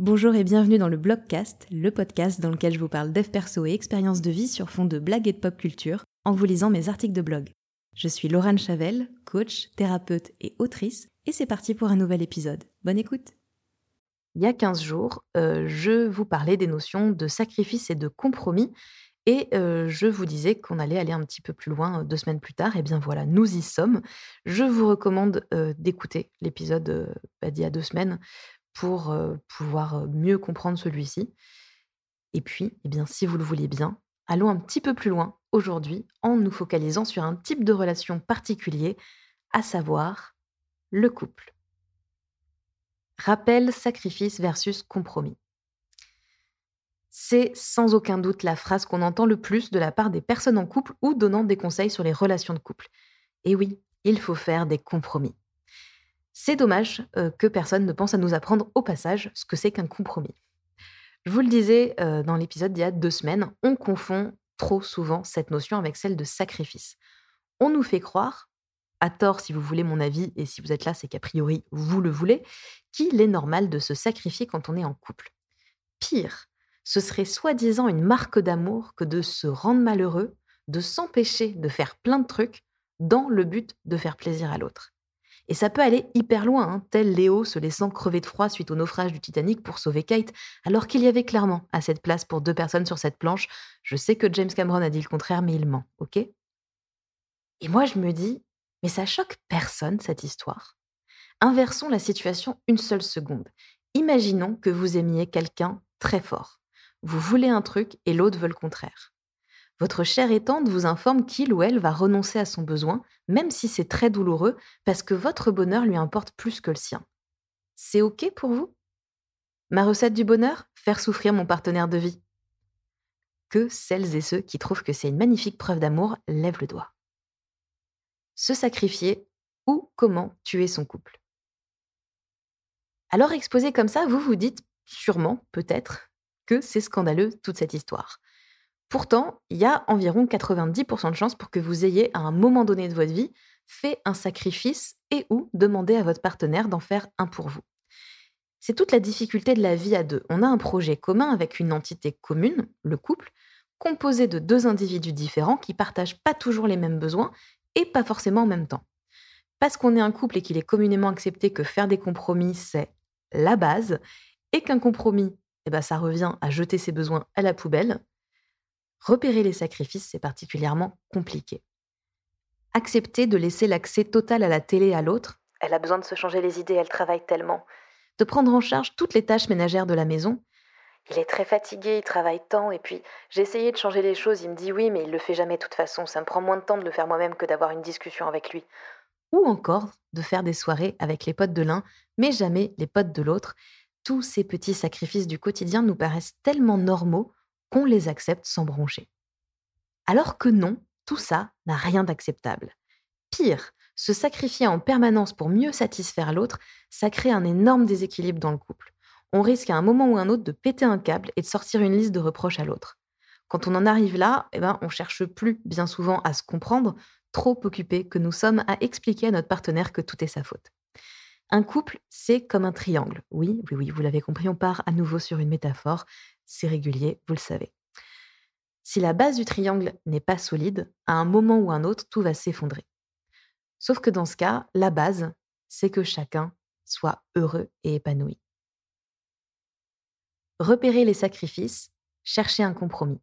Bonjour et bienvenue dans le Blogcast, le podcast dans lequel je vous parle dev perso et expériences de vie sur fond de blagues et de pop culture en vous lisant mes articles de blog. Je suis Laurent Chavel, coach, thérapeute et autrice, et c'est parti pour un nouvel épisode. Bonne écoute Il y a 15 jours, euh, je vous parlais des notions de sacrifice et de compromis, et euh, je vous disais qu'on allait aller un petit peu plus loin euh, deux semaines plus tard. Et bien voilà, nous y sommes. Je vous recommande d'écouter l'épisode bah, d'il y a deux semaines pour pouvoir mieux comprendre celui-ci. Et puis, eh bien, si vous le voulez bien, allons un petit peu plus loin aujourd'hui en nous focalisant sur un type de relation particulier, à savoir le couple. Rappel, sacrifice versus compromis. C'est sans aucun doute la phrase qu'on entend le plus de la part des personnes en couple ou donnant des conseils sur les relations de couple. Et oui, il faut faire des compromis. C'est dommage euh, que personne ne pense à nous apprendre au passage ce que c'est qu'un compromis. Je vous le disais euh, dans l'épisode d'il y a deux semaines, on confond trop souvent cette notion avec celle de sacrifice. On nous fait croire, à tort si vous voulez mon avis, et si vous êtes là, c'est qu'a priori vous le voulez, qu'il est normal de se sacrifier quand on est en couple. Pire, ce serait soi-disant une marque d'amour que de se rendre malheureux, de s'empêcher de faire plein de trucs dans le but de faire plaisir à l'autre. Et ça peut aller hyper loin, hein, tel Léo se laissant crever de froid suite au naufrage du Titanic pour sauver Kate, alors qu'il y avait clairement assez de place pour deux personnes sur cette planche. Je sais que James Cameron a dit le contraire, mais il ment, ok? Et moi, je me dis, mais ça choque personne, cette histoire. Inversons la situation une seule seconde. Imaginons que vous aimiez quelqu'un très fort. Vous voulez un truc et l'autre veut le contraire. Votre chère étante vous informe qu'il ou elle va renoncer à son besoin, même si c'est très douloureux, parce que votre bonheur lui importe plus que le sien. C'est OK pour vous? Ma recette du bonheur? Faire souffrir mon partenaire de vie. Que celles et ceux qui trouvent que c'est une magnifique preuve d'amour lèvent le doigt. Se sacrifier ou comment tuer son couple. Alors exposé comme ça, vous vous dites sûrement, peut-être, que c'est scandaleux toute cette histoire. Pourtant, il y a environ 90% de chances pour que vous ayez, à un moment donné de votre vie, fait un sacrifice et ou demandé à votre partenaire d'en faire un pour vous. C'est toute la difficulté de la vie à deux. On a un projet commun avec une entité commune, le couple, composé de deux individus différents qui partagent pas toujours les mêmes besoins et pas forcément en même temps. Parce qu'on est un couple et qu'il est communément accepté que faire des compromis, c'est la base, et qu'un compromis, eh ben, ça revient à jeter ses besoins à la poubelle, repérer les sacrifices, c'est particulièrement compliqué. Accepter de laisser l'accès total à la télé à l'autre, elle a besoin de se changer les idées, elle travaille tellement, de prendre en charge toutes les tâches ménagères de la maison. Il est très fatigué, il travaille tant, et puis j'ai essayé de changer les choses, il me dit oui, mais il le fait jamais de toute façon, ça me prend moins de temps de le faire moi-même que d'avoir une discussion avec lui. Ou encore de faire des soirées avec les potes de l'un, mais jamais les potes de l'autre. Tous ces petits sacrifices du quotidien nous paraissent tellement normaux qu'on les accepte sans broncher. Alors que non, tout ça n'a rien d'acceptable. Pire, se sacrifier en permanence pour mieux satisfaire l'autre, ça crée un énorme déséquilibre dans le couple. On risque à un moment ou un autre de péter un câble et de sortir une liste de reproches à l'autre. Quand on en arrive là, eh ben, on cherche plus bien souvent à se comprendre, trop occupé que nous sommes à expliquer à notre partenaire que tout est sa faute. Un couple, c'est comme un triangle. Oui, oui, oui, vous l'avez compris, on part à nouveau sur une métaphore c'est régulier, vous le savez. Si la base du triangle n'est pas solide, à un moment ou un autre, tout va s'effondrer. Sauf que dans ce cas, la base, c'est que chacun soit heureux et épanoui. Repérer les sacrifices, chercher un compromis.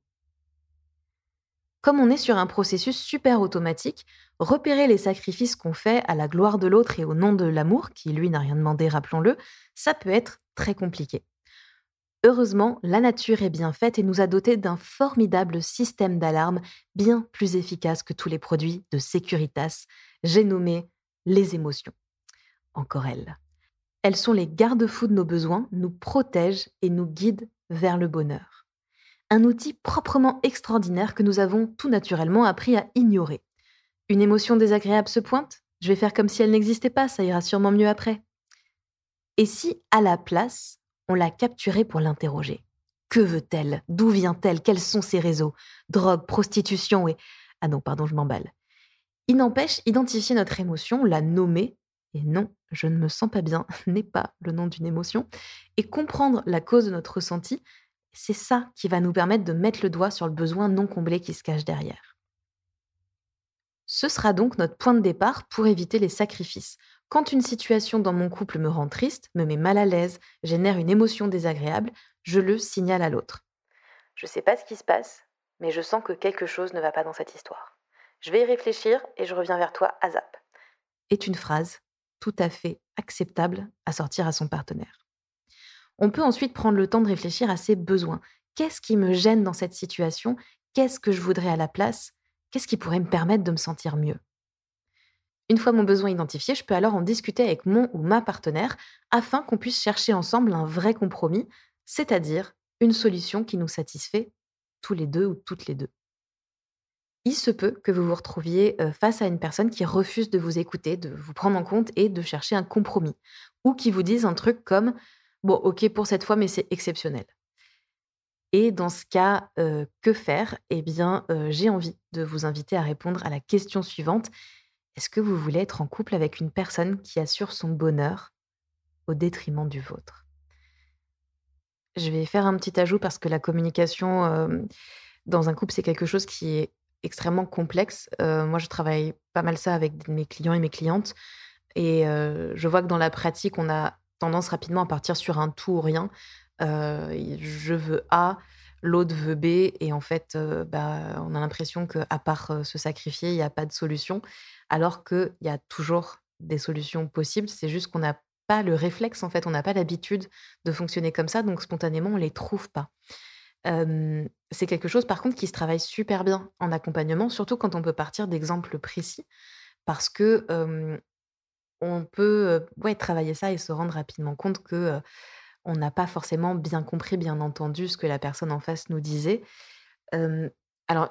Comme on est sur un processus super automatique, repérer les sacrifices qu'on fait à la gloire de l'autre et au nom de l'amour, qui lui n'a rien demandé, rappelons-le, ça peut être très compliqué. Heureusement, la nature est bien faite et nous a dotés d'un formidable système d'alarme bien plus efficace que tous les produits de Securitas. J'ai nommé les émotions. Encore elles. Elles sont les garde-fous de nos besoins, nous protègent et nous guident vers le bonheur. Un outil proprement extraordinaire que nous avons tout naturellement appris à ignorer. Une émotion désagréable se pointe Je vais faire comme si elle n'existait pas, ça ira sûrement mieux après. Et si, à la place, on l'a capturée pour l'interroger? Que veut-elle? D'où vient-elle? Quels sont ses réseaux? Drogue, prostitution et... Ah non, pardon, je m'emballe. Il n'empêche, identifier notre émotion, la nommer, et non, je ne me sens pas bien n'est pas le nom d'une émotion. Et comprendre la cause de notre ressenti, c'est ça qui va nous permettre de mettre le doigt sur le besoin non comblé qui se cache derrière. Ce sera donc notre point de départ pour éviter les sacrifices. Quand une situation dans mon couple me rend triste, me met mal à l'aise, génère une émotion désagréable, je le signale à l'autre. Je ne sais pas ce qui se passe, mais je sens que quelque chose ne va pas dans cette histoire. Je vais y réfléchir et je reviens vers toi à zap. Est une phrase tout à fait acceptable à sortir à son partenaire. On peut ensuite prendre le temps de réfléchir à ses besoins. Qu'est-ce qui me gêne dans cette situation? Qu'est-ce que je voudrais à la place? Qu'est-ce qui pourrait me permettre de me sentir mieux? Une fois mon besoin identifié, je peux alors en discuter avec mon ou ma partenaire afin qu'on puisse chercher ensemble un vrai compromis, c'est-à-dire une solution qui nous satisfait tous les deux ou toutes les deux. Il se peut que vous vous retrouviez face à une personne qui refuse de vous écouter, de vous prendre en compte et de chercher un compromis, ou qui vous dise un truc comme Bon, ok pour cette fois, mais c'est exceptionnel. Et dans ce cas, que faire? Eh bien, j'ai envie de vous inviter à répondre à la question suivante. Est-ce que vous voulez être en couple avec une personne qui assure son bonheur au détriment du vôtre? Je vais faire un petit ajout parce que la communication dans un couple, c'est quelque chose qui est extrêmement complexe. moi, je travaille pas mal ça avec mes clients et mes clientes. Et je vois que dans la pratique, on a tendance rapidement à partir sur un tout ou rien. je veux A, l'autre veut B, et en fait, bah, on a l'impression qu'à part se sacrifier, il n'y a pas de solution, alors qu'il y a toujours des solutions possibles. C'est juste qu'on n'a pas le réflexe, en fait, on n'a pas l'habitude de fonctionner comme ça, donc spontanément, on ne les trouve pas. c'est quelque chose, par contre, qui se travaille super bien en accompagnement, surtout quand on peut partir d'exemples précis, parce que on peut ouais, travailler ça et se rendre rapidement compte que on n'a pas forcément bien compris, bien entendu ce que la personne en face nous disait. alors,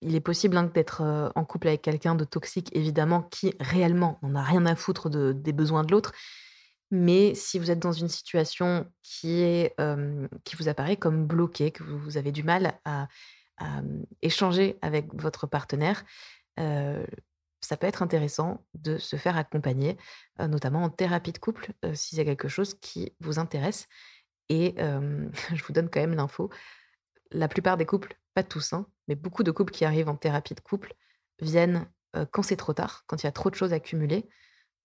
il est possible hein, d'être en couple avec quelqu'un de toxique, évidemment, qui réellement n'en a rien à foutre des besoins de l'autre. Mais si vous êtes dans une situation qui, est, qui vous apparaît comme bloquée, que vous, avez du mal à, échanger avec votre partenaire, ça peut être intéressant de se faire accompagner, notamment en thérapie de couple, si c'est quelque chose qui vous intéresse. Et je vous donne quand même l'info, la plupart des couples, pas tous, hein, mais beaucoup de couples qui arrivent en thérapie de couple viennent quand c'est trop tard, quand il y a trop de choses accumulées.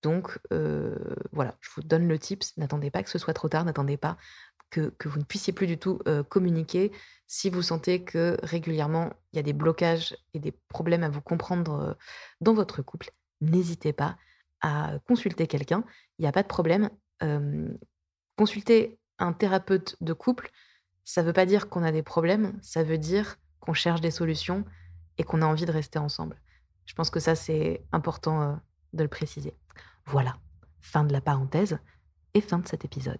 Donc voilà, je vous donne le tips, n'attendez pas que ce soit trop tard, n'attendez pas que, vous ne puissiez plus du tout communiquer. Si vous sentez que régulièrement, il y a des blocages et des problèmes à vous comprendre dans votre couple, n'hésitez pas à consulter quelqu'un. Il n'y a pas de problème. consulter un thérapeute de couple, ça ne veut pas dire qu'on a des problèmes, ça veut dire qu'on cherche des solutions et qu'on a envie de rester ensemble. Je pense que ça, c'est important de le préciser. Voilà, fin de la parenthèse et fin de cet épisode.